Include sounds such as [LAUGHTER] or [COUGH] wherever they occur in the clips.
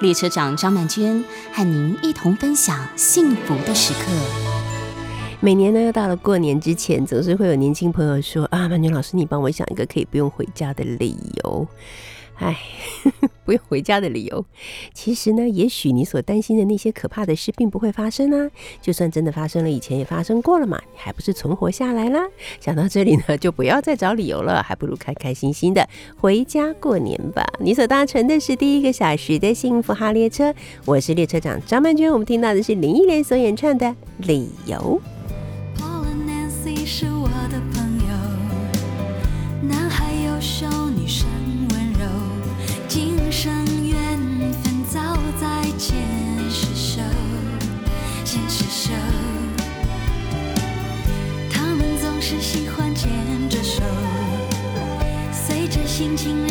列车长张曼娟和您一同分享幸福的时刻。每年呢，又到了过年之前，总是会有年轻朋友说：“啊，曼娟老师，你帮我想一个可以不用回家的理由。”哎，[LAUGHS] 不用回家的理由，其实呢，也许你所担心的那些可怕的事并不会发生啊。就算真的发生了，以前也发生过了嘛，你还不是存活下来啦？想到这里呢，就不要再找理由了，还不如开开心心的回家过年吧。你所搭乘的是第一个小时的幸福哈列车，我是列车长张曼娟。我们听到的是林忆莲所演唱的《理由》。是喜欢牵着手，随着心情。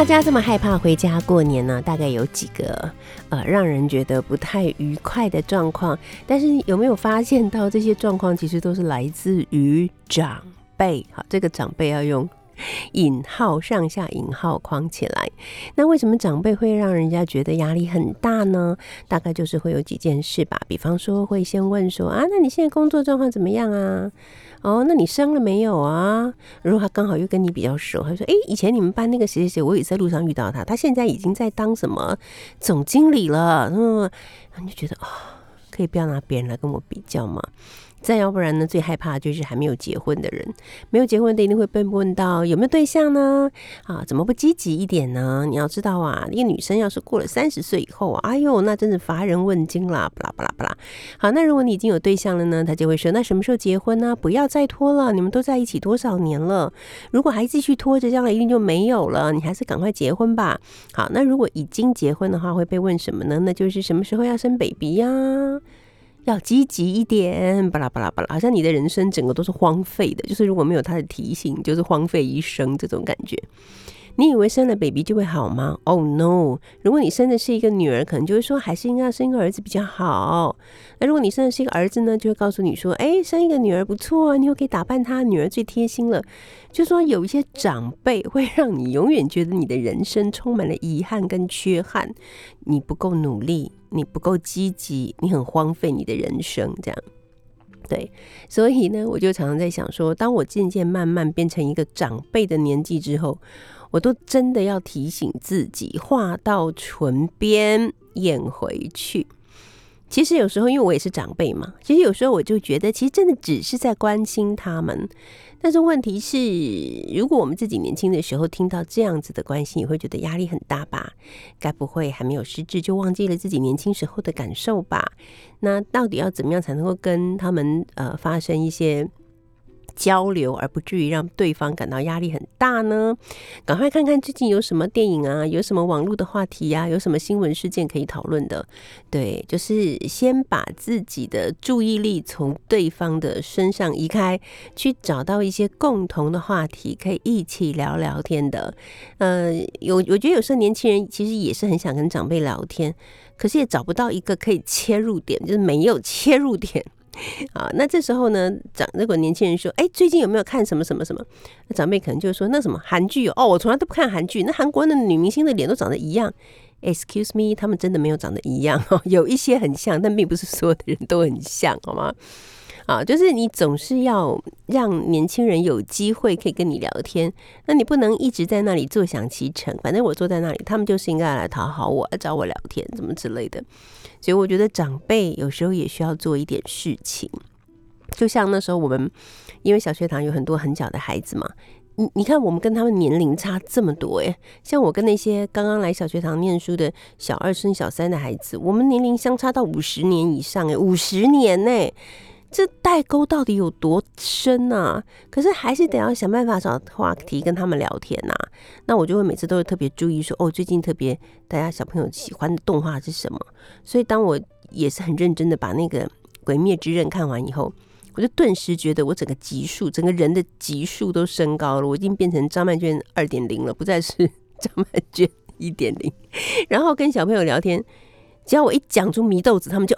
大家这么害怕回家过年呢？大概有几个呃，让人觉得不太愉快的状况。但是有没有发现到这些状况其实都是来自于长辈？好，这个长辈要用引号上下引号框起来。那为什么长辈会让人家觉得压力很大呢？大概就是会有几件事吧。比方说会先问说啊，那你现在工作状况怎么样啊？哦，那你生了没有啊？如果他刚好又跟你比较熟，他说：“哎，以前你们班那个谁谁谁，我也在路上遇到他，他现在已经在当什么总经理了。”嗯，你就觉得啊，可以不要拿别人来跟我比较嘛？再要不然呢？最害怕就是还没有结婚的人，没有结婚的一定会被问到有没有对象呢？啊，怎么不积极一点呢？你要知道啊，一个女生要是过了三十岁以后，哎呦，那真是乏人问津啦，巴拉巴拉巴拉。好，那如果你已经有对象了呢，他就会说，那什么时候结婚呢？不要再拖了，你们都在一起多少年了？如果还继续拖着，将来一定就没有了。你还是赶快结婚吧。好，那如果已经结婚的话，会被问什么呢？那就是什么时候要生 baby 呀？要积极一点，巴拉巴拉巴拉，好像你的人生整个都是荒废的，就是如果没有他的提醒，就是荒废一生这种感觉。你以为生了 baby 就会好吗？Oh no！如果你生的是一个女儿，可能就会说还是应该要生一个儿子比较好。那如果你生的是一个儿子呢，就会告诉你说，哎，生一个女儿不错啊，你又可以打扮她，女儿最贴心了。就说有一些长辈会让你永远觉得你的人生充满了遗憾跟缺憾，你不够努力，你不够积极，你很荒废你的人生，这样。对，所以呢，我就常常在想说，当我渐渐慢慢变成一个长辈的年纪之后。我都真的要提醒自己，话到唇边咽回去。其实有时候，因为我也是长辈嘛，其实有时候我就觉得，其实真的只是在关心他们。但是问题是，如果我们自己年轻的时候听到这样子的关心，也会觉得压力很大吧？该不会还没有失智就忘记了自己年轻时候的感受吧？那到底要怎么样才能够跟他们呃发生一些？交流，而不至于让对方感到压力很大呢？赶快看看最近有什么电影啊，有什么网络的话题呀，有什么新闻事件可以讨论的？对，就是先把自己的注意力从对方的身上移开，去找到一些共同的话题，可以一起聊聊天的。呃，有我觉得有时候年轻人其实也是很想跟长辈聊天，可是也找不到一个可以切入点，就是没有切入点。[LAUGHS] 啊，那这时候呢，长如果年轻人说，哎，最近有没有看什么什么什么？那长辈可能就说，那什么韩剧哦，我从来都不看韩剧。那韩国的女明星的脸都长得一样？Excuse me，他们真的没有长得一样哦，[LAUGHS] 有一些很像，但并不是所有的人都很像，好吗？啊，就是你总是要让年轻人有机会可以跟你聊天，那你不能一直在那里坐享其成。反正我坐在那里，他们就是应该来讨好我，来找我聊天，怎么之类的。所以我觉得长辈有时候也需要做一点事情，就像那时候我们，因为小学堂有很多很小的孩子嘛，你你看我们跟他们年龄差这么多诶，像我跟那些刚刚来小学堂念书的小二升小三的孩子，我们年龄相差到五十年以上诶，五十年呢，这代沟到底有多深啊？可是还是得要想办法找话题跟他们聊天呐。那我就会每次都会特别注意说，哦，最近特别大家小朋友喜欢的动画是什么？所以当我也是很认真的把那个《鬼灭之刃》看完以后，我就顿时觉得我整个级数，整个人的级数都升高了。我已经变成张曼娟二点零了，不再是张曼娟一点零。然后跟小朋友聊天，只要我一讲出祢豆子，他们就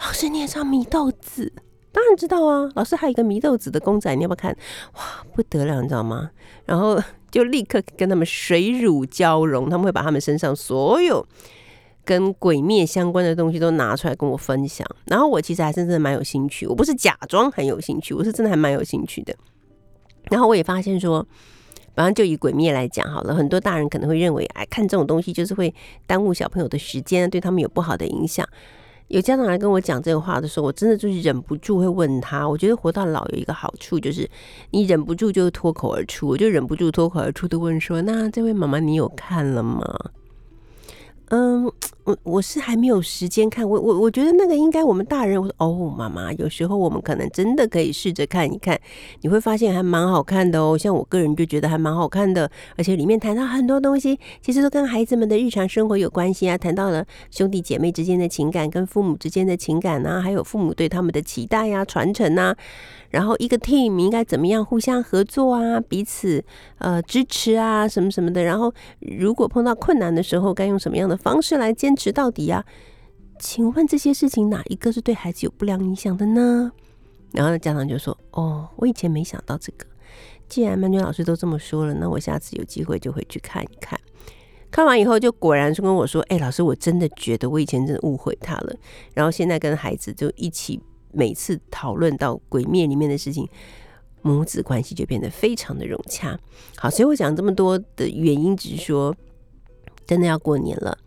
老师你也唱米豆子。当然知道啊，老师还有一个迷豆子的公仔，你要不要看？哇，不得了，你知道吗？然后就立刻跟他们水乳交融，他们会把他们身上所有跟鬼灭相关的东西都拿出来跟我分享。然后我其实还是真的蛮有兴趣，我不是假装很有兴趣，我是真的还蛮有兴趣的。然后我也发现说，反正就以鬼灭来讲好了，很多大人可能会认为，哎，看这种东西就是会耽误小朋友的时间，对他们有不好的影响。有家长来跟我讲这个话的时候，我真的就是忍不住会问他。我觉得活到老有一个好处，就是你忍不住就脱口而出，我就忍不住脱口而出的问说：“那这位妈妈，你有看了吗？”嗯。[TSK] 我我是还没有时间看，我我我觉得那个应该我们大人，我说哦，妈妈，有时候我们可能真的可以试着看一看，你会发现还蛮好看的哦。像我个人就觉得还蛮好看的，而且里面谈到很多东西，其实都跟孩子们的日常生活有关系啊。谈到了兄弟姐妹之间的情感，跟父母之间的情感啊，还有父母对他们的期待呀、传承啊。然后一个 team 应该怎么样互相合作啊，彼此呃支持啊，什么什么的。然后如果碰到困难的时候，该用什么样的方式来坚持到底呀？请问这些事情哪一个是对孩子有不良影响的呢？然后家长就说：“哦，我以前没想到这个。既然曼娟老师都这么说了，那我下次有机会就会去看一看。看完以后，就果然是跟我说：‘哎，老师，我真的觉得我以前真的误会他了。’然后现在跟孩子就一起。”每次讨论到《鬼灭》里面的事情，母子关系就变得非常的融洽。好，所以我讲这么多的原因，只是说，真的要过年了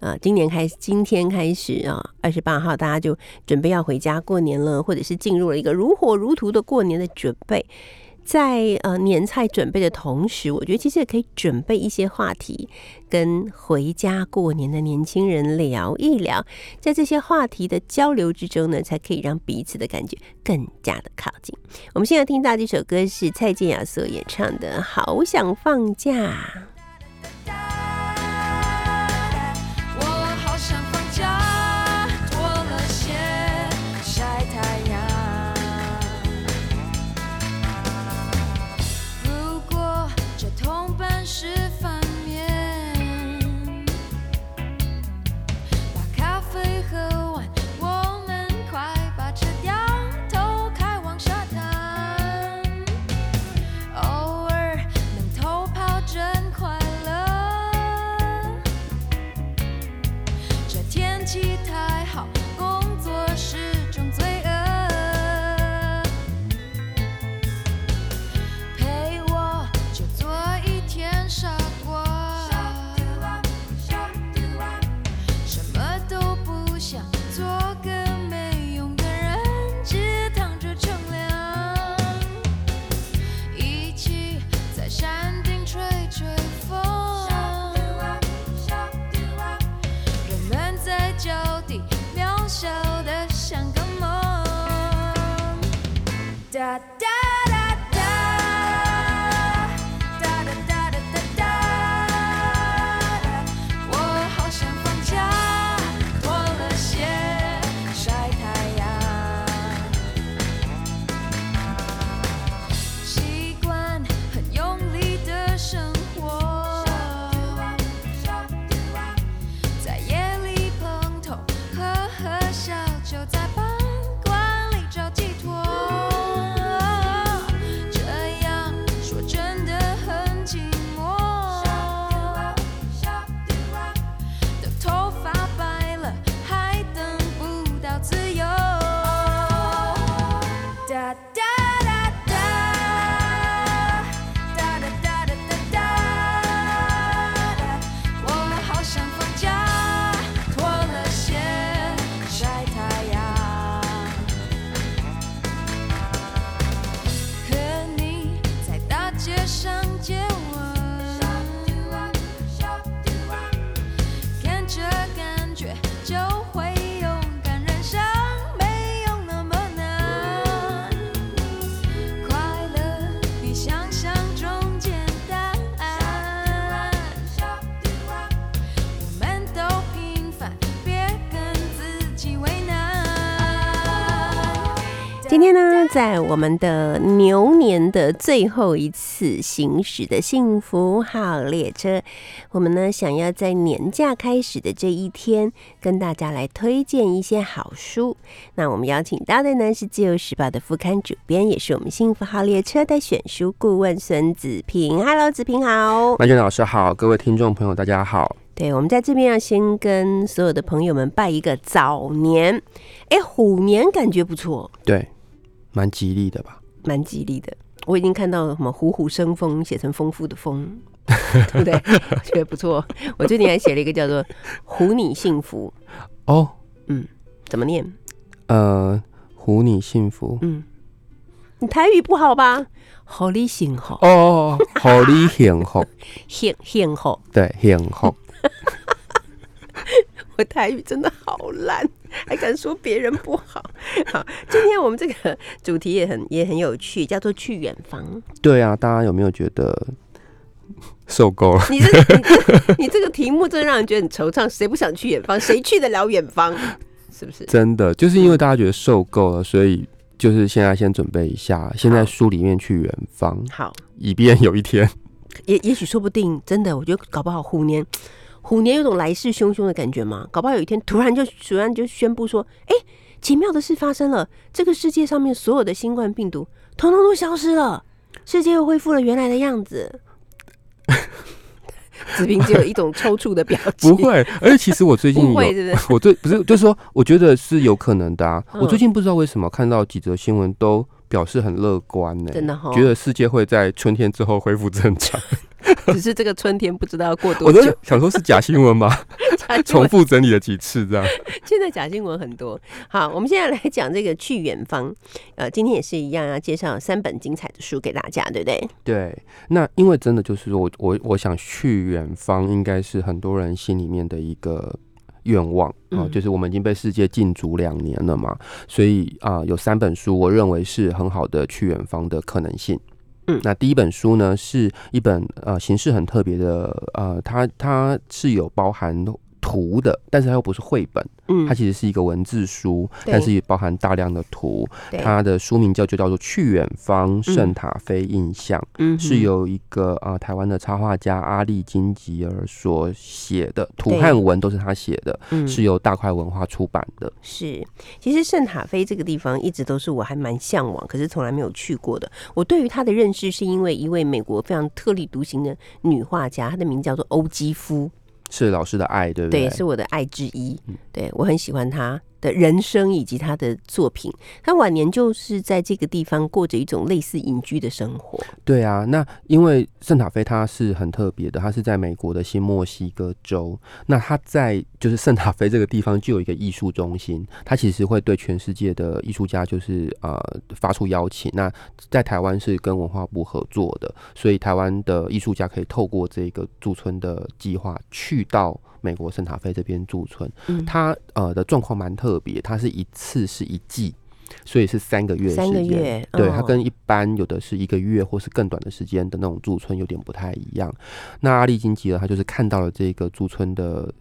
啊！今年开，今天开始啊，二十八号，大家就准备要回家过年了，或者是进入了一个如火如荼的过年的准备。在呃年菜准备的同时，我觉得其实也可以准备一些话题，跟回家过年的年轻人聊一聊。在这些话题的交流之中呢，才可以让彼此的感觉更加的靠近。我们现在听到这首歌是蔡健雅所演唱的《好想放假》。在我们的牛年的最后一次行驶的幸福号列车，我们呢想要在年假开始的这一天，跟大家来推荐一些好书。那我们邀请到的呢是《自由时报》的副刊主编，也是我们幸福号列车的选书顾问孙子平。Hello，子平好。曼娟老师好，各位听众朋友大家好。对，我们在这边要先跟所有的朋友们拜一个早年。哎，虎年感觉不错，对，蛮吉利的吧？蛮吉利的。我已经看到什么“虎虎生风”写成丰富的“丰 [LAUGHS] ”，对不对？觉得不错。我最近还写了一个叫做 [LAUGHS] “虎你幸福”。哦，嗯，怎么念？呃，虎你幸福。嗯，你台语不好吧？好你幸福。哦，好你 [LAUGHS] 幸福，幸幸福。对，幸福。我台语真的好烂，还敢说别人不好？好，今天我们这个主题也很也很有趣，叫做去远方。对啊，大家有没有觉得受够了？你这你你这个题目真的让人觉得很惆怅。谁不想去远方？谁去得了远方？是不是？真的就是因为大家觉得受够了，所以就是现在先准备一下，先在书里面去远方，好，以便有一天，也也许说不定真的，我觉得搞不好虎年。虎年有种来势汹汹的感觉吗？搞不好有一天突然就突然就宣布说：“哎，奇妙的事发生了，这个世界上面所有的新冠病毒统统都消失了，世界又恢复了原来的样子。[LAUGHS] ”子平只有一种抽搐的表情。[LAUGHS] 不会，而且其实我最近 [LAUGHS] 不会，是是？我最不是，就是说，我觉得是有可能的啊。我最近不知道为什么看到几则新闻都表示很乐观呢，真的哈，觉得世界会在春天之后恢复正常。[LAUGHS] 只是这个春天不知道要过多久，[LAUGHS] 想说是假新闻吗？[LAUGHS] 重复整理了几次这样。现在假新闻很多。好，我们现在来讲这个去远方。呃，今天也是一样要介绍三本精彩的书给大家，对不对？对。那因为真的就是说我我我想去远方，应该是很多人心里面的一个愿望啊。就是我们已经被世界禁足两年了嘛，所以啊，有三本书，我认为是很好的去远方的可能性。嗯，那第一本书呢，是一本呃形式很特别的，呃，它它是有包含图的，但是它又不是绘本。嗯，它其实是一个文字书，但是也包含大量的图。它的书名叫就叫做《去远方圣塔菲印象》，嗯，是由一个啊台湾的插画家阿利金吉尔所写的，图和文都是他写的，是由大块文化出版的。是，其实圣塔菲这个地方一直都是我还蛮向往，可是从来没有去过的。我对于他的认识是因为一位美国非常特立独行的女画家，她的名字叫做欧基夫。是老师的爱，对不对？对，是我的爱之一。对我很喜欢他。的人生以及他的作品，他晚年就是在这个地方过着一种类似隐居的生活。对啊，那因为圣塔菲他是很特别的，他是在美国的新墨西哥州。那他在就是圣塔菲这个地方就有一个艺术中心，他其实会对全世界的艺术家就是呃发出邀请。那在台湾是跟文化部合作的，所以台湾的艺术家可以透过这个驻村的计划去到。美国圣塔菲这边驻村，它呃的状况蛮特别，它是一次是一季，所以是三个月三个月，对它跟一般有的是一个月或是更短的时间的那种驻村有点不太一样。那阿利金吉尔他就是看到了这个驻村的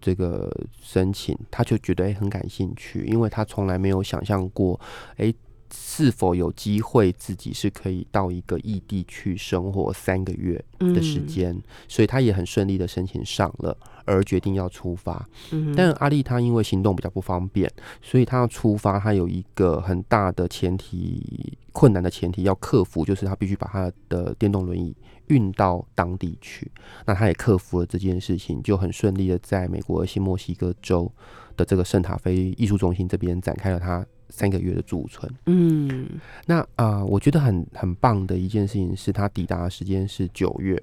这个申请，他就觉得哎很感兴趣，因为他从来没有想象过哎。是否有机会自己是可以到一个异地去生活三个月的时间？所以他也很顺利的申请上了，而决定要出发。但阿丽她因为行动比较不方便，所以她要出发，她有一个很大的前提困难的前提要克服，就是她必须把她的电动轮椅运到当地去。那她也克服了这件事情，就很顺利的在美国新墨西哥州的这个圣塔菲艺术中心这边展开了她。三个月的驻村，嗯，那啊，我觉得很很棒的一件事情是他抵达的时间是九月，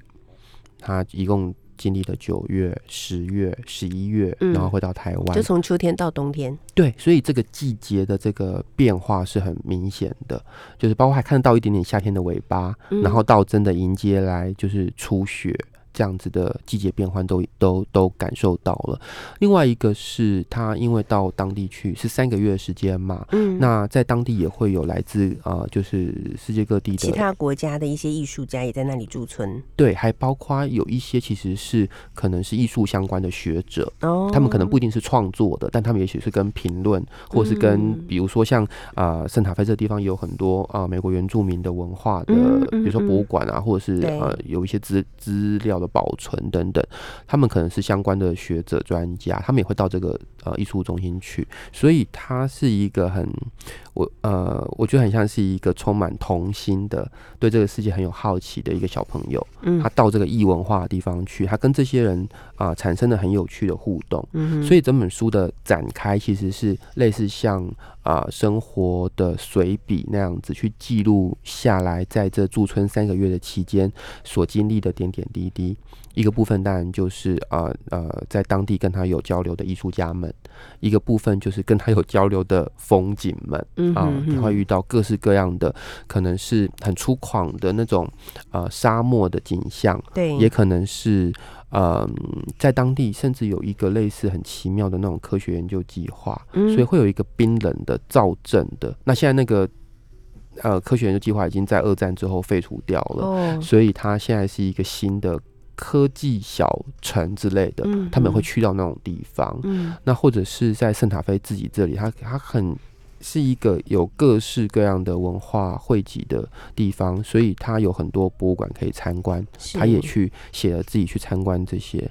他一共经历了九月、十月、十一月，然后回到台湾，就从秋天到冬天，对，所以这个季节的这个变化是很明显的，就是包括还看得到一点点夏天的尾巴，然后到真的迎接来就是初雪。这样子的季节变换都都都感受到了。另外一个是他因为到当地去是三个月的时间嘛，嗯，那在当地也会有来自啊、呃就是世界各地的其他国家的一些艺术家也在那里驻村。对，还包括有一些其实是可能是艺术相关的学者，哦，他们可能不一定是创作的，但他们也许是跟评论，或是跟嗯。比如说像啊、呃圣塔菲这个地方也有很多啊、呃美国原住民的文化的，嗯嗯比如说博物馆啊，或者是呃有一些资资料的保存等等，他们可能是相关的学者专家，他们也会到这个呃艺术中心去，所以它是一个很我呃我觉得很像是一个充满童心的，对这个世界很有好奇的一个小朋友。嗯他到这个异文化的地方去，他跟这些人啊、产生了很有趣的互动。嗯所以整本书的展开其实是类似像啊、生活的随笔那样子去记录下来，在这驻村三个月的期间所经历的点点滴滴。一个部分当然就是啊呃在当地跟他有交流的艺术家们，一个部分就是跟他有交流的风景们。啊你会遇到各式各样的，可能是很粗犷的那种呃沙漠的景象，对，也可能是呃在当地甚至有一个类似很奇妙的那种科学研究计划，嗯所以会有一个冰冷的造镇的。那现在那个呃科学研究计划已经在二战之后废除掉了，哦，所以它现在是一个新的科技小城之类的，嗯他们会嗯去到那种地方。嗯那或者是在圣塔菲自己这里，它它很是一个有各式各样的文化汇集的地方，所以它有很多博物馆可以参观。他也去写了自己去参观这些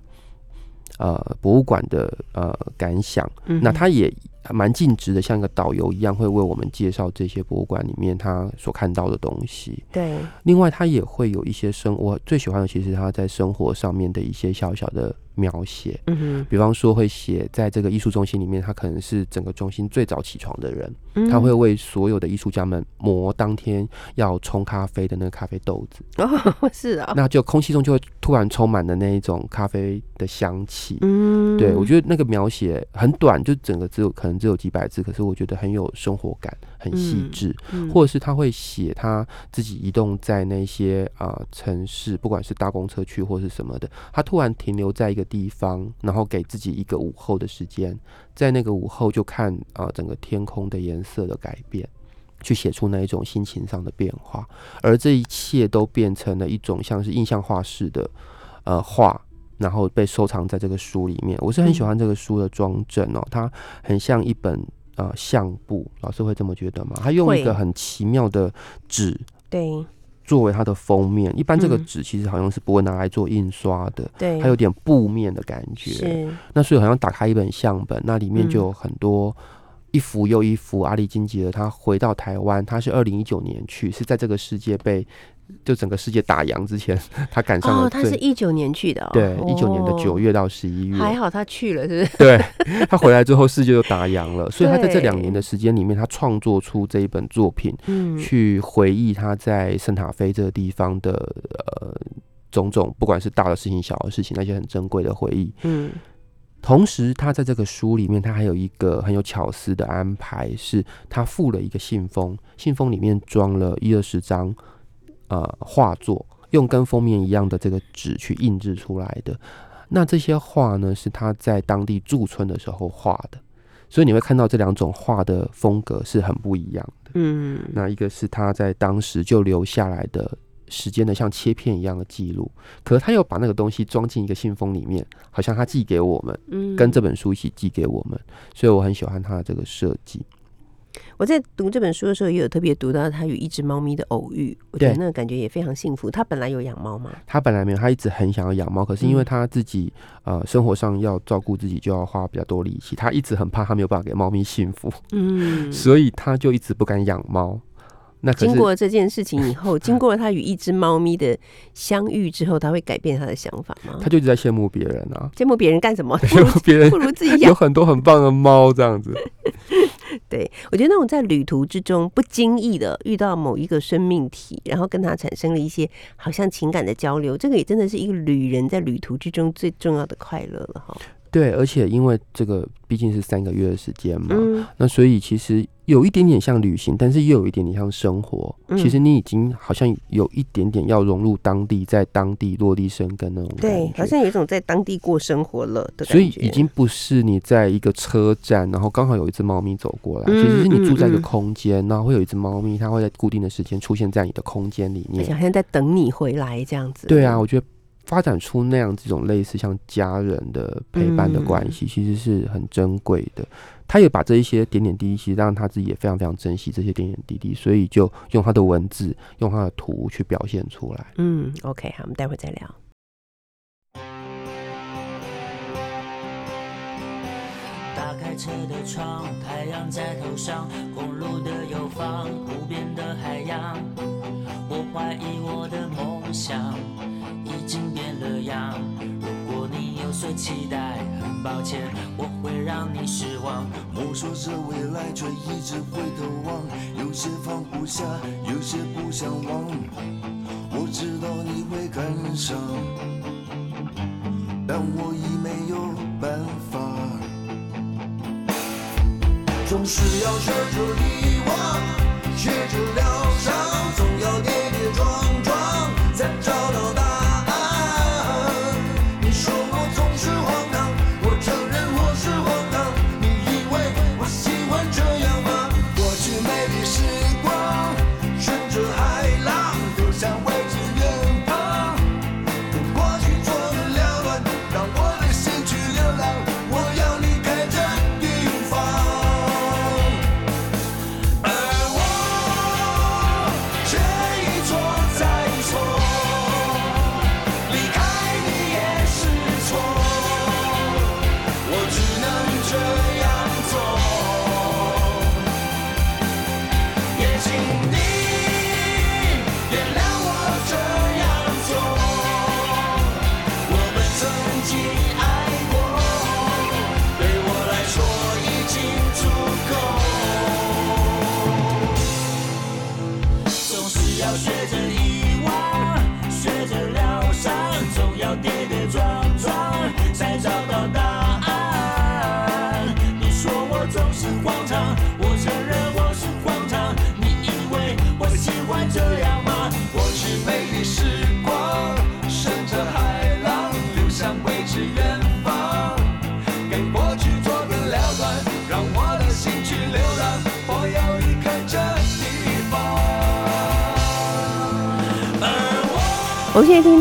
呃博物馆的呃感想。嗯那他也蛮尽职的，像一个导游一样，会为我们介绍这些博物馆里面他所看到的东西。对，另外，他也会有一些生，我最喜欢的其实是他在生活上面的一些小小的描写。嗯哼，比方说，会写在这个艺术中心里面，他可能是整个中心最早起床的人，嗯他会为所有的艺术家们磨当天要冲咖啡的那个咖啡豆子，哦，是啊，那就空气中就会突然充满了那一种咖啡的香气。嗯，对，我觉得那个描写很短，就整个只有可能只有几百字，可是我觉得很有生活感，很细致。嗯或者是他会写他自己移动在那些啊、城市，不管是搭公车去或是什么的，他突然停留在一个地方，然后给自己一个午后的时间，在那个午后就看啊、整个天空的颜色的改变。去写出那一种心情上的变化，而这一切都变成了一种像是印象画式的呃画，然后被收藏在这个书里面。我是很喜欢这个书的装帧哦，它很像一本呃相簿，老师会这么觉得吗？它用一个很奇妙的纸对。作为它的封面，一般这个嗯。纸其实好像是不会拿来做印刷的。对，它有点布面的感觉，是，那所以好像打开一本相本，那里面嗯。就有很多一幅又一幅阿里金吉尔他回到台湾，他是二零一九年去，是在这个世界被就整个世界打烊之前，他赶上哦，了哦、他是一九年去的哦，对一九年的九月，到十一月，还好他去了，是不是？对 [LAUGHS] 他回来之后世界就打烊了，所以他在这两年的时间里面，他创作出这一本作品，嗯，去回忆他在圣塔菲这个地方的呃种种，不管是大的事情、小的事情，那些很珍贵的回忆。嗯同时，他在这个书里面，他还有一个很有巧思的安排，是他附了一个信封，信封里面装了一二十张呃画作，用跟封面一样的这个纸去印制出来的。那这些画呢，是他在当地驻村的时候画的，所以你会看到这两种画的风格是很不一样的。嗯，那一个是他在当时就留下来的时间的像切片一样的记录，可是他又把那个东西装进一个信封里面，好像他寄给我们，嗯跟这本书一起寄给我们，所以我很喜欢他的这个设计。我在读这本书的时候，也有特别读到他与一只猫咪的偶遇，我觉得那个感觉也非常幸福。他本来有养猫吗？他本来没有，他一直很想要养猫，可是因为嗯他自己呃生活上要照顾自己，就要花比较多力气，他一直很怕他没有办法给猫咪幸福，嗯，所以他就一直不敢养猫。那经过这件事情以后，[LAUGHS] 经过了他与一只猫咪的相遇之后，他会改变他的想法吗？他就一直在羡慕别人啊，羡慕别人干什么？[LAUGHS] 不羡如慕别人不如自己养有。很多很棒的猫这样子。[LAUGHS] 对我觉得那种在旅途之中不经意的遇到某一个生命体，然后跟他产生了一些好像情感的交流，这个也真的是一个旅人在旅途之中最重要的快乐了哈。对，而且因为这个毕竟是三个月的时间嘛，嗯那所以其实有一点点像旅行，但是又有一点点像生活。嗯其实你已经好像有一点点要融入当地，在当地落地生根那种感对，觉。好像有一种在当地过生活了的感觉。所以已经不是你在一个车站，然后刚好有一只猫咪走过来，嗯其实是你住在一个空间，然后会有一只猫咪，它会在固定的时间出现在你的空间里面。好像在等你回来这样子。对啊，我觉得发展出那样这种类似像家人的陪伴的关嗯系，其实是很珍贵的。他也把这一些点点滴滴，其实让他自己也非常非常珍惜这些点点滴滴，所以就用他的文字，用他的图去表现出来。嗯，OK，好，我们待会再聊。打开车的窗，太阳在头上，公路的右方，无边的海洋。我怀疑我的梦想已经变了样。如果你有所期待，很抱歉，我会让你失望。摸索着未来，却一直回头望，有些放不下，有些不想忘。我知道你会感伤，但我已没有办法。总是要学着遗忘，学着疗伤，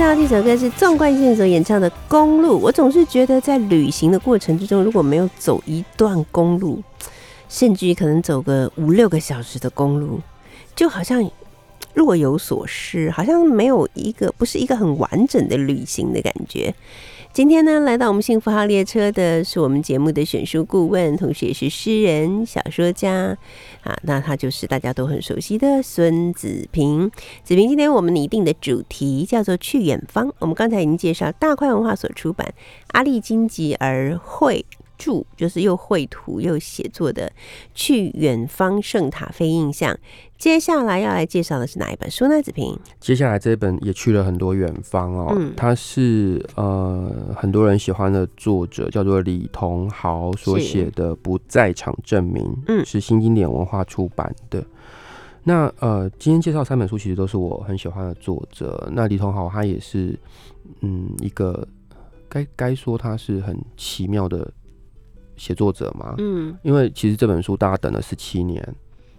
那这首歌是纵贯线所演唱的《公路》。我总是觉得在旅行的过程之中，如果没有走一段公路，甚至于可能走个五六个小时的公路，就好像若有所失，好像没有一个不是一个很完整的旅行的感觉。今天呢，来到我们幸福号列车的是我们节目的选书顾问，同时也是诗人、小说家啊。那他就是大家都很熟悉的孙子平。子平，今天我们拟定的主题叫做“去远方”。我们刚才已经介绍大块文化所出版阿力金吉而会著，就是又绘图又写作的《去远方圣塔菲印象》。接下来要来介绍的是哪一本书呢？子平，接下来这本也去了很多远方哦，嗯他是呃很多人喜欢的作者，叫做李同豪所写的《不在场证明》，嗯是新经典文化出版的。那呃，今天介绍三本书，其实都是我很喜欢的作者。那李同豪他也是，嗯，一个该该说他是很奇妙的写作者嘛，嗯，因为其实这本书大家等了十七年，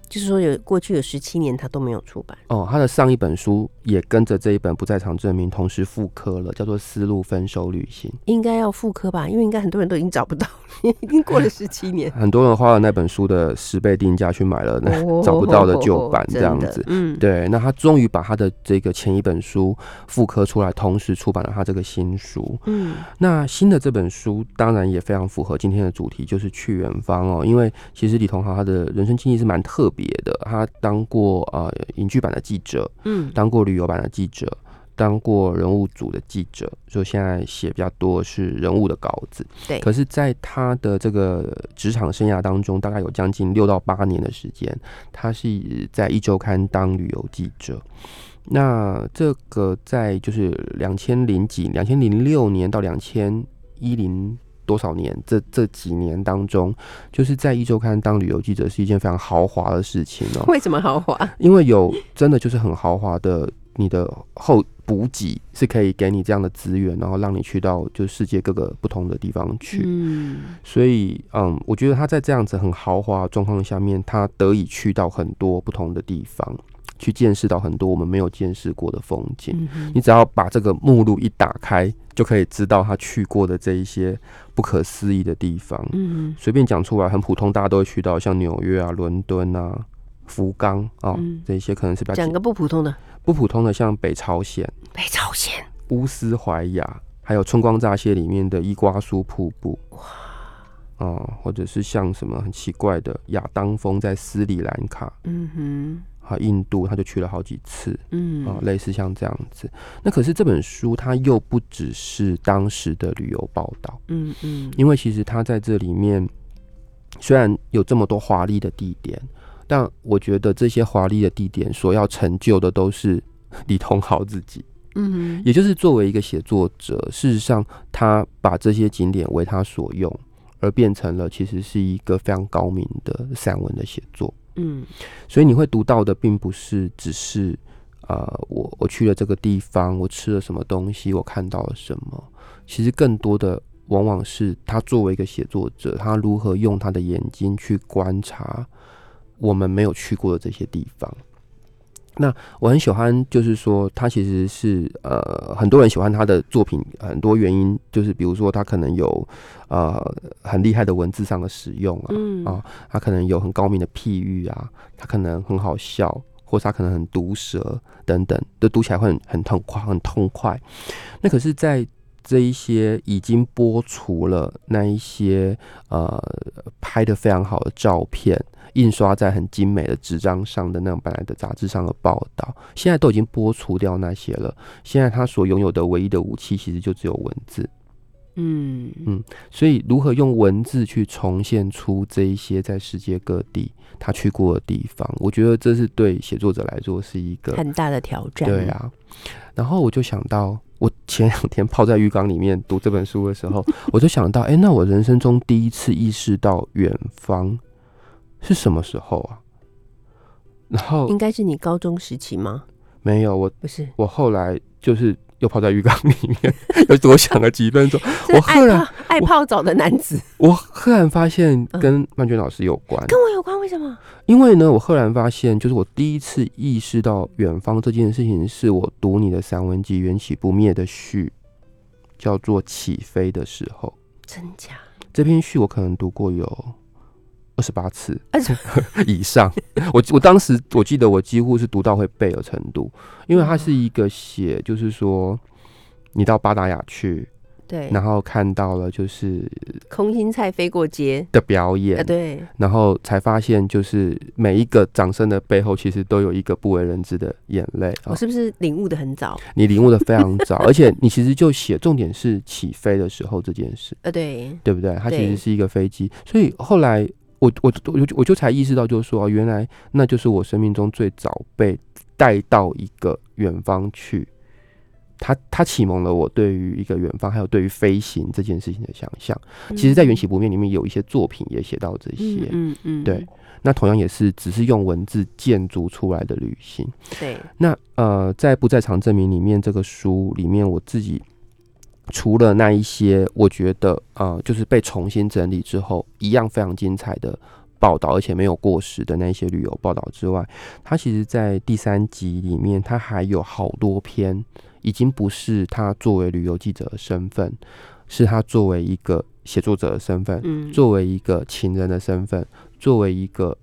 就是说有过去有十七年他都没有出版，哦，他的上一本书也跟着这一本不在场证明同时复刻了，叫做《丝路分手旅行应该要复刻吧？因为应该很多人都已经找不到，已经过了十七年》，，很多人花了那本书的十倍定价去买了那哦找不到的旧版，这样子。嗯，对，那他终于把他的这个前一本书复刻出来，同时出版了他这个新书。嗯，那新的这本书当然也非常符合今天的主题，就是去远方哦。因为其实李同豪他的人生经历是蛮特别的，他当过呃影剧版的记者，嗯，当过旅游版的记者，当过人物组的记者，所以现在写比较多是人物的稿子。对可是，在他的这个职场生涯当中，大概有将近六到八年的时间，他是在一周刊当旅游记者。那这个在就是两千零几、两千零六年到两千一零多少年，这这几年当中，就是在一周刊当旅游记者是一件非常豪华的事情哦、为什么豪华？因为有真的就是很豪华的，你的后补给是可以给你这样的资源，然后让你去到就世界各个不同的地方去。嗯所以，嗯，我觉得他在这样子很豪华的状况下面，他得以去到很多不同的地方，去见识到很多我们没有见识过的风景。嗯你只要把这个目录一打开，就可以知道他去过的这一些不可思议的地方。嗯随便讲出来很普通，大家都会去到，像纽约啊、伦敦啊、福冈啊、嗯这一些可能是比较讲个不普通的不普通的，像北朝鲜、北朝鲜，乌斯怀亚，还有春光乍泄里面的伊瓜苏瀑布。哇！哦、或者是像什么很奇怪的亚当峰在斯里兰卡，嗯哼，还有印度，他就去了好几次。嗯啊、类似像这样子。那可是这本书它又不只是当时的旅游报道，嗯嗯因为其实他在这里面虽然有这么多华丽的地点，但我觉得这些华丽的地点所要成就的都是李同豪自己，嗯哼，也就是作为一个写作者，事实上他把这些景点为他所用。而变成了其实是一个非常高明的散文的写作，嗯所以你会读到的并不是只是呃，我我去了这个地方，我吃了什么东西，我看到了什么。其实更多的往往是他作为一个写作者，他如何用他的眼睛去观察我们没有去过的这些地方。那我很喜欢，就是说他其实是呃，很多人喜欢他的作品，很多原因就是比如说他可能有呃很厉害的文字上的使用啊，嗯啊，他可能有很高明的譬喻啊，他可能很好笑，或是他可能很毒舌等等，都读起来会很很痛快，很痛快。那可是，在这一些已经播除了那一些呃拍的非常好的照片，印刷在很精美的纸张上的那种本来的杂志上的报道，现在都已经播除掉那些了。现在他所拥有的唯一的武器，其实就只有文字。嗯所以，如何用文字去重现出这一些在世界各地他去过的地方，我觉得这是对写作者来说是一个很大的挑战。对，啊。然后我就想到，我前两天泡在浴缸里面读这本书的时候，我就想到，哎、那我人生中第一次意识到远方是什么时候啊？然后应该是你高中时期吗？没有，我不是，我后来就是又泡在浴缸里面，[LAUGHS] 又多想了几分钟，[LAUGHS] 是我赫然爱泡爱泡澡的男子，我赫然发现嗯跟曼娟老师有关。跟我有关？为什么？因为呢，我赫然发现，就是我第一次意识到远方这件事情，是我读你的散文集《缘起不灭》的序，叫做《起飞》的时候。真假？这篇序我可能读过有二十八次 [LAUGHS] 以上。我我当时我记得我几乎是读到会背的程度，因为它是一个写，就是说你到巴达雅去，对，然后看到了就是空心菜飞过街，的表演啊，，对，然后才发现，就是每一个掌声的背后，其实都有一个不为人知的眼泪啊、我是不是领悟的很早？你领悟的非常早，而且你其实就写重点是起飞的时候这件事，呃，对，对不对？它其实是一个飞机，所以后来我我我就我就才意识到，就是说，哦原来那就是我生命中最早被带到一个远方去。他他启蒙了我对于一个远方，还有对于飞行这件事情的想象。其实，在《缘起不灭》里面有一些作品也写到这些。嗯嗯嗯，对那同样也是只是用文字建筑出来的旅行。对，那呃，在不在场证明里面这个书里面，我自己除了那一些我觉得呃，就是被重新整理之后一样非常精彩的报道，而且没有过时的那一些旅游报道之外，它其实在第三集里面，它还有好多篇，已经不是他作为旅游记者的身份，是他作为一个写作者的身份，嗯，作为一个情人的身份，作为一个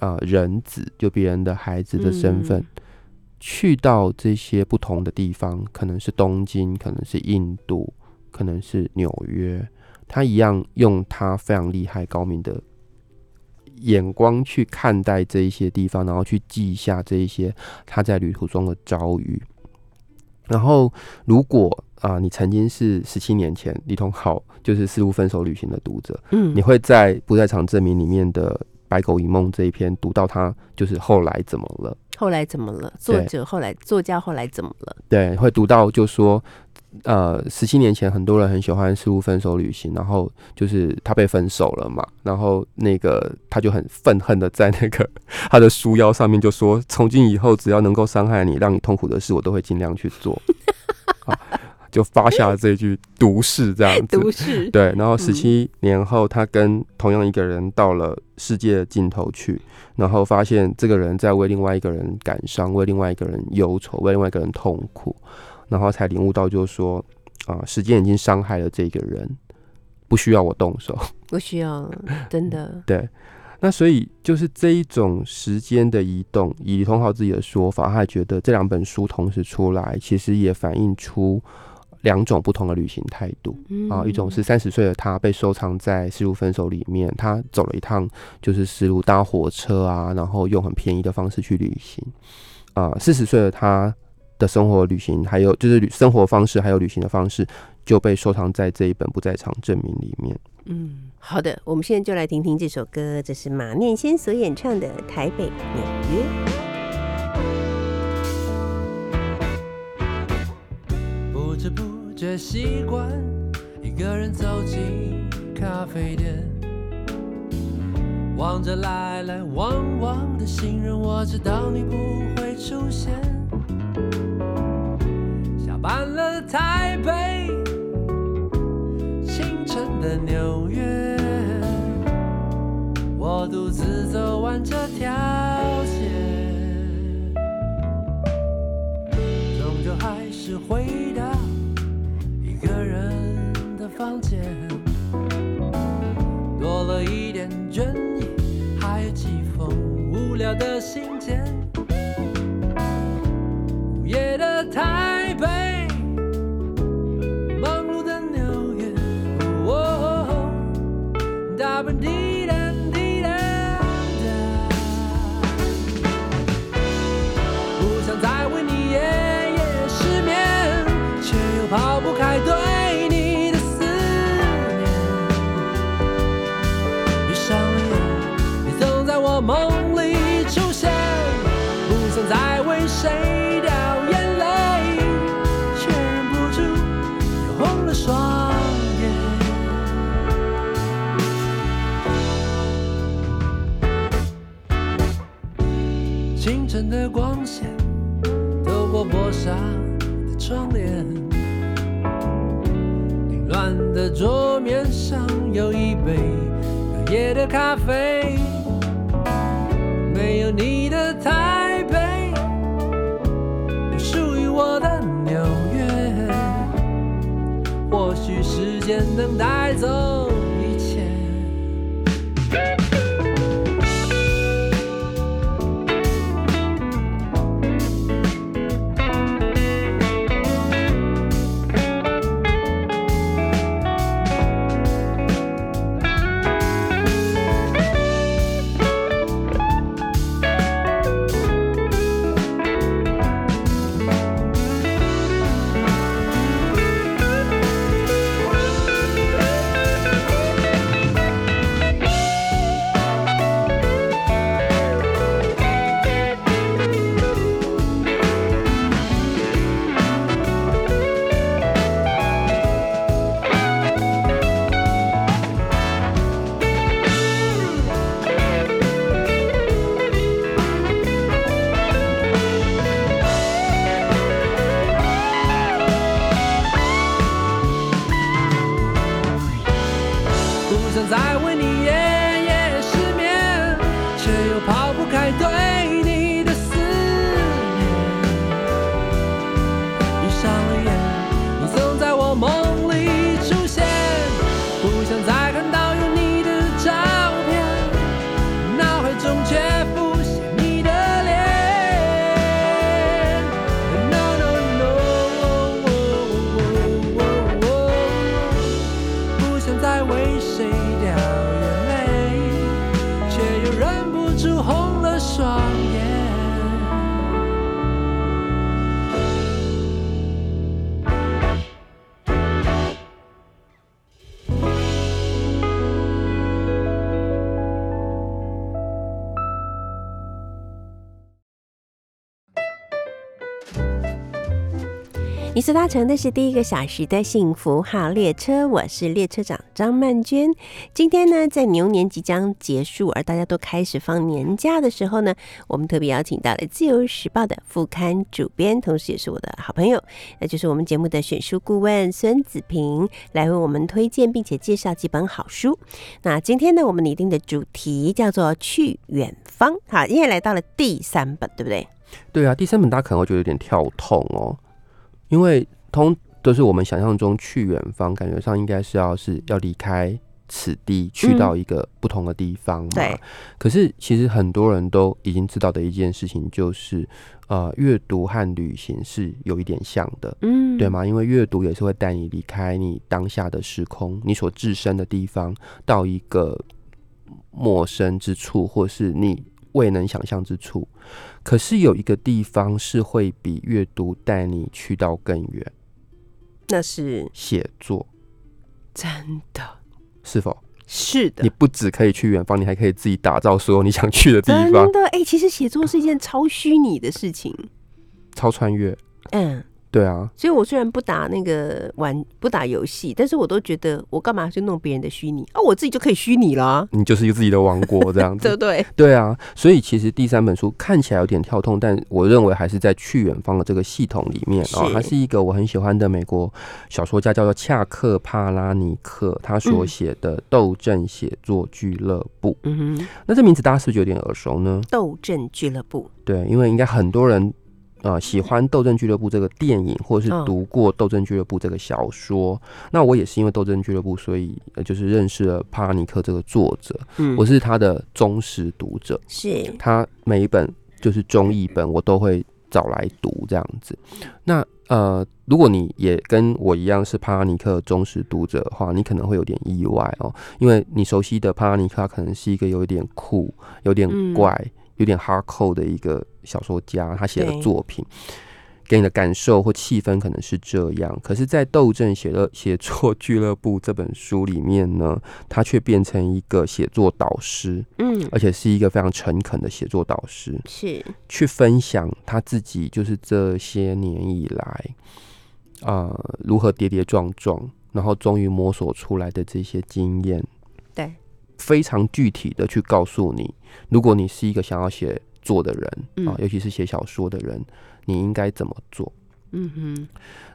呃人子，就别人的孩子的身份，嗯去到这些不同的地方，可能是东京，可能是印度，可能是纽约，他一样用他非常厉害高明的眼光去看待这一些地方，然后去记下这一些他在旅途中的遭遇。然后，如果啊、你曾经是十七年前李同好就是《四路分手旅行》的读者，嗯，你会在不在场证明里面的白狗一梦》这一篇，读到他就是后来怎么了。后来怎么了？作者后来，作家后来怎么了？对，会读到就说，呃，十七年前很多人很喜欢事物分手旅行，然后就是他被分手了嘛，然后那个他就很愤恨的在那个 [LAUGHS] 他的书腰上面就说，从今以后只要能够伤害你、让你痛苦的事，我都会尽量去做。啊 [LAUGHS] 就发下了这一句毒誓，这样子。毒誓对，然后十七年后，他跟同样一个人到了世界的尽头去，然后发现这个人在为另外一个人感伤，为另外一个人忧愁，为另外一个人痛苦，然后才领悟到，就是说啊，时间已经伤害了这个人，不需要我动手。不需要，真的。对，那所以就是这一种时间的移动，以李同豪自己的说法，他还觉得这两本书同时出来，其实也反映出两种不同的旅行态度。啊，一种是三十岁的他被收藏在《丝路分手》里面，他走了一趟就是丝路搭火车啊，然后用很便宜的方式去旅行。啊，四十岁的他的生活旅行，还有就是旅生活方式，还有旅行的方式，就被收藏在这一本不在场证明里面。嗯，好的，我们现在就来听听这首歌，这是马念先所演唱的《台北纽约》。却习惯一个人走进咖啡店，望着来来往往的行人，我知道你不会出现。下班了台北，清晨的纽约，我独自走完这条街。终究还是回到个人的房间，多了一点倦意，还有几封无聊的信件。午夜的台北，忙碌的纽约，哦，大奔滴你所搭乘的是第一个小时的幸福号列车，我是列车长张曼娟。今天呢，在牛年即将结束，而大家都开始放年假的时候呢，我们特别邀请到了《自由时报》的副刊主编，同时也是我的好朋友，那就是我们节目的选书顾问孙子平，来为我们推荐并且介绍几本好书。那今天呢，我们拟定的主题叫做“去远方”，好，因为来到了第三本，对不对？对啊，第三本大家可能会觉得有点跳痛哦，因为通都是我们想象中去远方，感觉上应该是要是要离开此地，去到一个不同的地方嘛。对。可是其实很多人都已经知道的一件事情，就是呃，阅读和旅行是有一点像的，嗯对吗？因为阅读也是会带你离开你当下的时空，你所置身的地方，到一个陌生之处，或是你未能想象之处。可是有一个地方是会比阅读带你去到更远，那是写作真的，是否？是的你。不只可以去远方，你还可以自己打造所有你想去的地方真，的，哎、其实写作是一件超虚拟的事情。超穿越。嗯，对啊，所以我虽然不打那个玩不打游戏，但是我都觉得我干嘛去弄别人的虚拟啊？我自己就可以虚拟啦，你就是一个自己的王国 [LAUGHS] 这样子。对不对？对啊，所以其实第三本书看起来有点跳痛，但我认为还是在去远方的这个系统里面啊、是它是一个我很喜欢的美国小说家，叫做恰克帕拉尼克，他所嗯写的《斗阵写作俱乐部》嗯哼，那这名字大家是不是有点耳熟呢？斗阵俱乐部，对，因为应该很多人呃喜欢《斗争俱乐部》这个电影，或者嗯是读过《斗争俱乐部》这个小说。那我也是因为《斗争俱乐部》，所以呃就是认识了帕拉尼克这个作者，嗯我是他的忠实读者。是他每一本就是中译本，我都会找来读这样子。那呃，如果你也跟我一样是帕拉尼克忠实读者的话，你可能会有点意外哦，因为你熟悉的帕拉尼克他可能是一个有一点酷、有点嗯怪、有点哈扣的一个小说家，他写的作品。给你的感受或气氛可能是这样，可是，在《斗阵写的写作俱乐部》这本书里面呢，他却变成一个写作导师，嗯。而且是一个非常诚恳的写作导师，是。去分享他自己就是这些年以来，呃，如何跌跌撞撞，然后终于摸索出来的这些经验，对，非常具体的去告诉你，如果你是一个想要写作的人嗯啊、尤其是写小说的人，你应该怎么做？嗯哼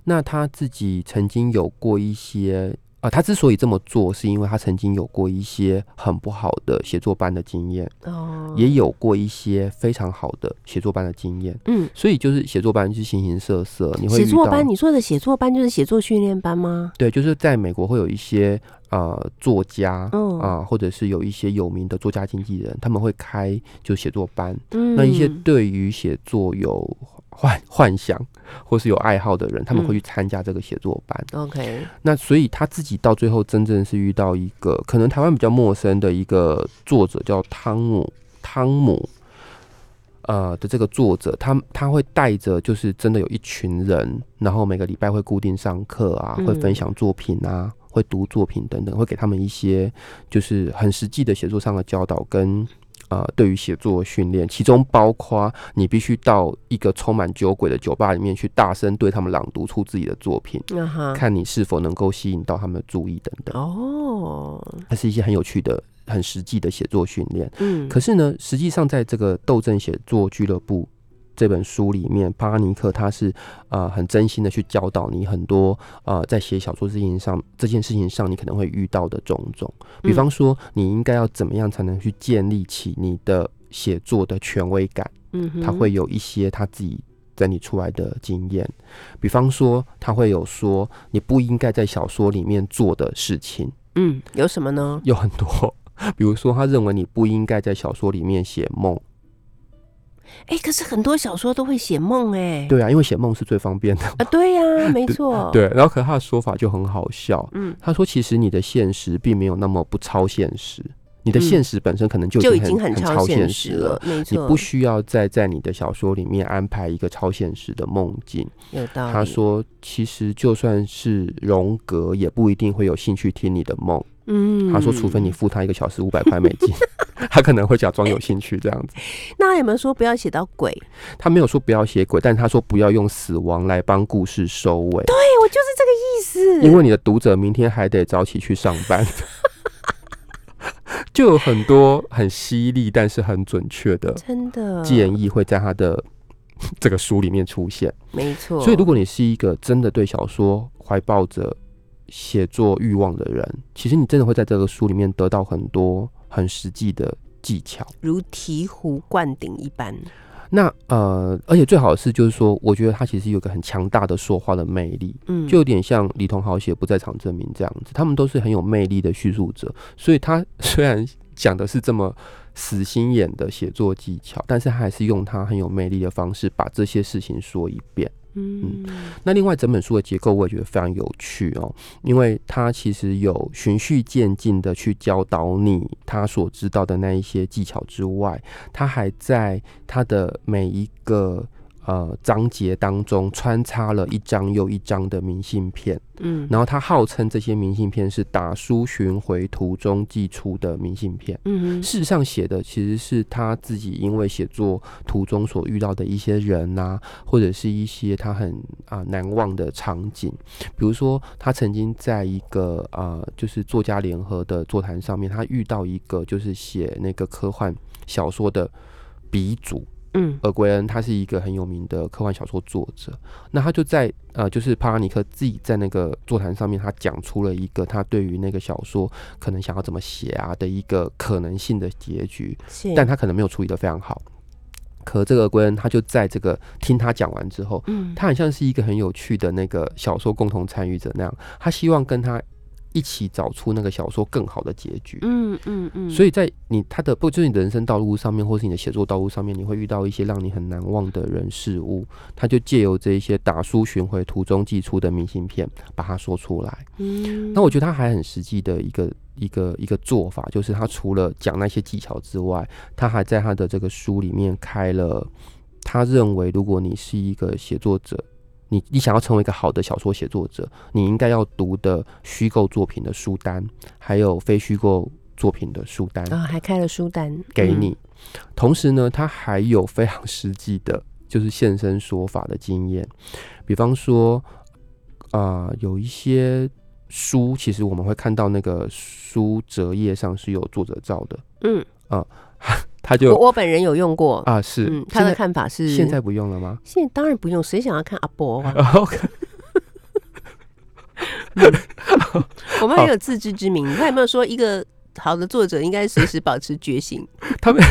那他自己曾经有过一些啊、他之所以这么做，是因为他曾经有过一些很不好的写作班的经验。哦也有过一些非常好的写作班的经验嗯，所以就是写作班就是形形色色，你会写作班，你说的写作班就是写作训练班吗？对，就是在美国会有一些呃作家啊、嗯或者是有一些有名的作家经纪人，他们会开就写作班。嗯那一些对于写作有幻幻想或是有爱好的人，他们会嗯去参加这个写作班。OK，那所以他自己到最后真正是遇到一个可能台湾比较陌生的一个作者，叫汤姆汤姆。呃的这个作者，他他会带着就是真的有一群人，然后每个礼拜会固定上课啊，嗯会分享作品啊，会读作品等等，会给他们一些就是很实际的写作上的教导跟呃对于写作训练，其中包括你必须到一个充满酒鬼的酒吧里面去大声对他们朗读出自己的作品，看你是否能够吸引到他们的注意等等。哦，它是一些很有趣的、很实际的写作训练。嗯，可是呢，实际上在这个《斗争写作俱乐部》这本书里面，帕拉尼克他是呃很真心的去教导你很多呃在写小说这件事情上这件事情上你可能会遇到的种种，比方说你应该要怎么样才能去建立起你的写作的权威感。嗯，他会有一些他自己整理出来的经验，比方说他会有说你不应该在小说里面做的事情嗯有什么呢？有很多，[LAUGHS] 比如说他认为你不应该在小说里面写梦，哎，可是很多小说都会写梦哎，对啊，因为写梦是最方便的，啊，对呀，[LAUGHS] 没错，，对。然后可是他的说法就很好笑，嗯，他说其实你的现实并没有那么不超现实，你的嗯现实本身可能就就已经很超超现实实了。，没你，不需要再在你的小说里面安排一个超现实的梦境。有道理。他，说，其实就算是荣格，也不一定会有兴趣听你的梦。嗯他说，除非你付他一个小时五百块美金。[LAUGHS] 他可能会假装有兴趣这样子。那有没有说不要写到鬼？他没有说不要写鬼，但他说不要用死亡来帮故事收尾，对我就是这个意思。因为你的读者明天还得早起去上班。[LAUGHS] 就有很多很犀利，但是很准确的真的建议会在他的 [LAUGHS] 这个书里面出现。没错。所以，如果你是一个真的对小说怀抱着写作欲望的人，其实你真的会在这个书里面得到很多很实际的技巧。如醍醐灌顶一般。那呃，而且最好的是，就是说，我觉得他其实有个很强大的说话的魅力，嗯就有点像李同豪写《不在场证明》这样子，他们都是很有魅力的叙述者，所以他 [LAUGHS] 虽然讲的是这么死心眼的写作技巧，但是他还是用他很有魅力的方式把这些事情说一遍。嗯那另外整本书的结构我也觉得非常有趣哦，因为他其实有循序渐进的去教导你他所知道的那一些技巧之外，他还在他的每一个呃章节当中穿插了一张又一张的明信片，嗯然后他号称这些明信片是打书巡回途中寄出的明信片。嗯事实上写的其实是他自己因为写作途中所遇到的一些人呐、或者是一些他很啊、难忘的场景。比如说，他曾经在一个呃就是作家联合的座谈上面，他遇到一个就是写那个科幻小说的鼻祖，嗯。尔圭恩他是一个很有名的科幻小说作者，那他就在呃，就是帕拉尼克自己在那个座谈上面，他讲出了一个他对于那个小说可能想要怎么写啊的一个可能性的结局，但他可能没有处理的非常好。可这个圭恩他就在这个听他讲完之后，嗯。他很像是一个很有趣的那个小说共同参与者那样，他希望跟他一起找出那个小说更好的结局。嗯嗯嗯，所以在你他的不就是你的人生道路上面，或是你的写作道路上面，你会遇到一些让你很难忘的人事物，他就借由这一些打书巡回途中寄出的明信片，把它说出来。嗯那我觉得他还很实际的一个一个一个做法，就是他除了讲那些技巧之外，他还在他的这个书里面开了，他认为如果你是一个写作者。你你想要成为一个好的小说写作者，你应该要读的虚构作品的书单，还有非虚构作品的书单。啊还开了书单给你。同时呢，他还有非常实际的，就是现身说法的经验。比方说，啊、有一些书，其实我们会看到那个书折页上是有作者照的，嗯，[LAUGHS] 他就我我本人有用过，啊是，嗯，他的看法是现在不用了吗？现在当然不用，谁想要看阿伯啊？[LAUGHS] 我们很有自知之明，他有没有说一个好的作者应该随时保持觉醒？[LAUGHS] [LAUGHS] 他们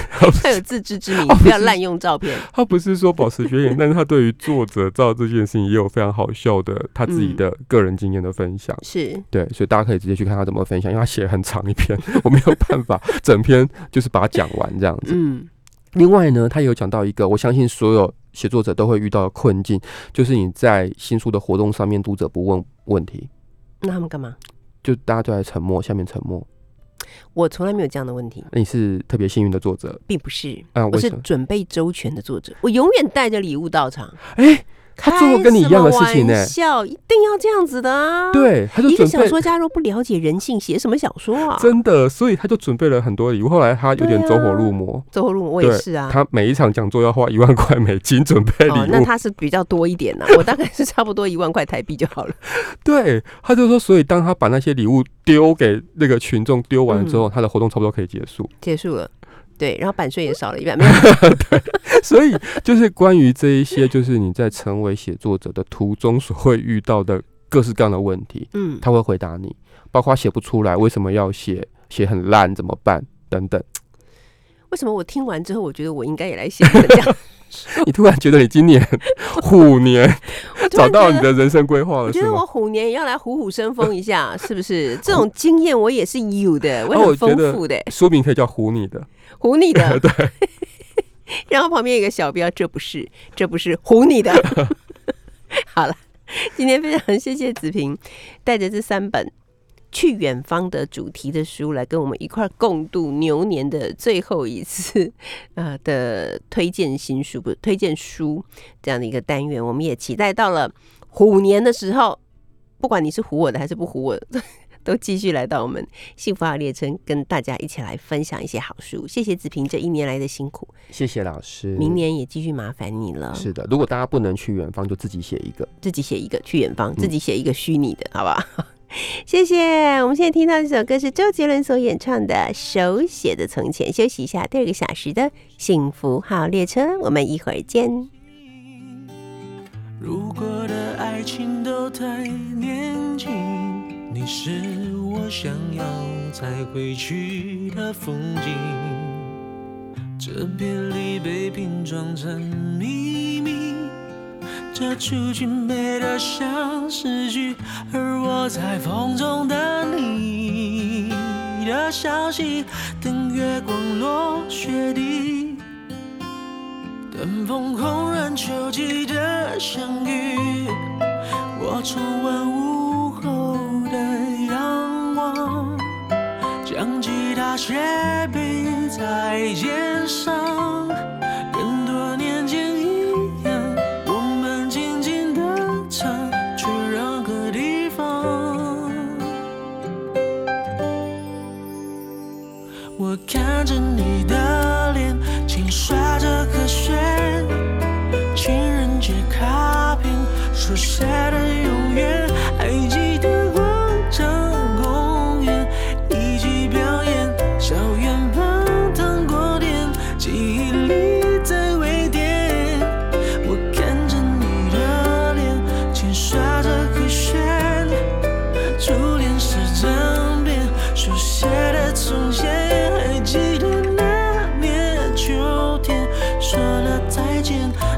他有自知之明哦，不要滥用照片。他不是说保持觉醒，[LAUGHS] 但是他对于作者照这件事情也有非常好笑的他自己嗯的个人经验的分享。是，对，所以大家可以直接去看他怎么分享，因为他写很长一篇，我没有办法整篇就是把它讲完这样子。嗯另外呢，他有讲到一个，我相信所有写作者都会遇到的困境，就是你在新书的活动上面，读者不问问题，那他们干嘛？就大家都在沉默，下面沉默。我从来没有这样的问题，那你是特别幸运的作者并不是，嗯？我是？准备周全的作者，我永远带着礼物到场。哎、他做过跟你一样的事情呢、笑一定要这样子的啊！，对，他就一个小说家若不了解人性，写什么小说啊？真的，所以他就准备了很多礼物。后来他有点走火入魔，走火入魔，我也是啊。他每一场讲座要花一万块美金准备礼物。哦，那他是比较多一点啊、[LAUGHS] 我大概是差不多一万块台币就好了。对，他就说，所以当他把那些礼物丢给那个群众丢完之后，嗯他的活动差不多可以结束。结束了，对，然后版税也少了一半，没有。[LAUGHS] 所以就是关于这一些，就是你在成为写作者的途中所会遇到的各式各样的问题，嗯，他会回答你，包括写不出来，为什么要写，写很烂怎么办等等。为什么我听完之后，我觉得我应该也来写这样？[LAUGHS] 你突然觉得你今年 [LAUGHS] 虎年找到你的人生规划了，我觉得我？虎年也要来虎虎生风一下，是不是？这种经验我也是有的，我哦很丰富的，书名可以叫虎你的，唬你的。[LAUGHS] 对，[LAUGHS] 然后旁边有一个小标，这不是，这不是唬你的。[LAUGHS] 好了，今天非常谢谢子平带着这三本去远方的主题的书来跟我们一块共度牛年的最后一次呃的推荐新书不推荐书这样的一个单元，我们也期待到了虎年的时候，不管你是唬我的还是不唬我的。都继续来到我们幸福号列车，跟大家一起来分享一些好书。谢谢子平这一年来的辛苦，谢谢老师。明年也继续麻烦你了。是的，如果大家不能去远方，就自己写一个。自己写一个去远方，自己写一个虚拟的，好不好？[LAUGHS] 谢谢。我们现在听到这首歌是周杰伦所演唱的《手写的从前》。休息一下，第二个小时的幸福号列车，我们一会儿见。如果的爱情都太年轻，你是我想要再回去的风景。这别离被拼装成秘密，这出去美得像诗句，而我在风中等你的消息，等月光落雪地。等风空然秋季的相遇，我重温午后的仰望，将吉他斜背在肩上，跟多年前一样，我们静静地唱，去任何地方。我看着你的脸，轻刷着和弦，情人节卡片书写的永远，了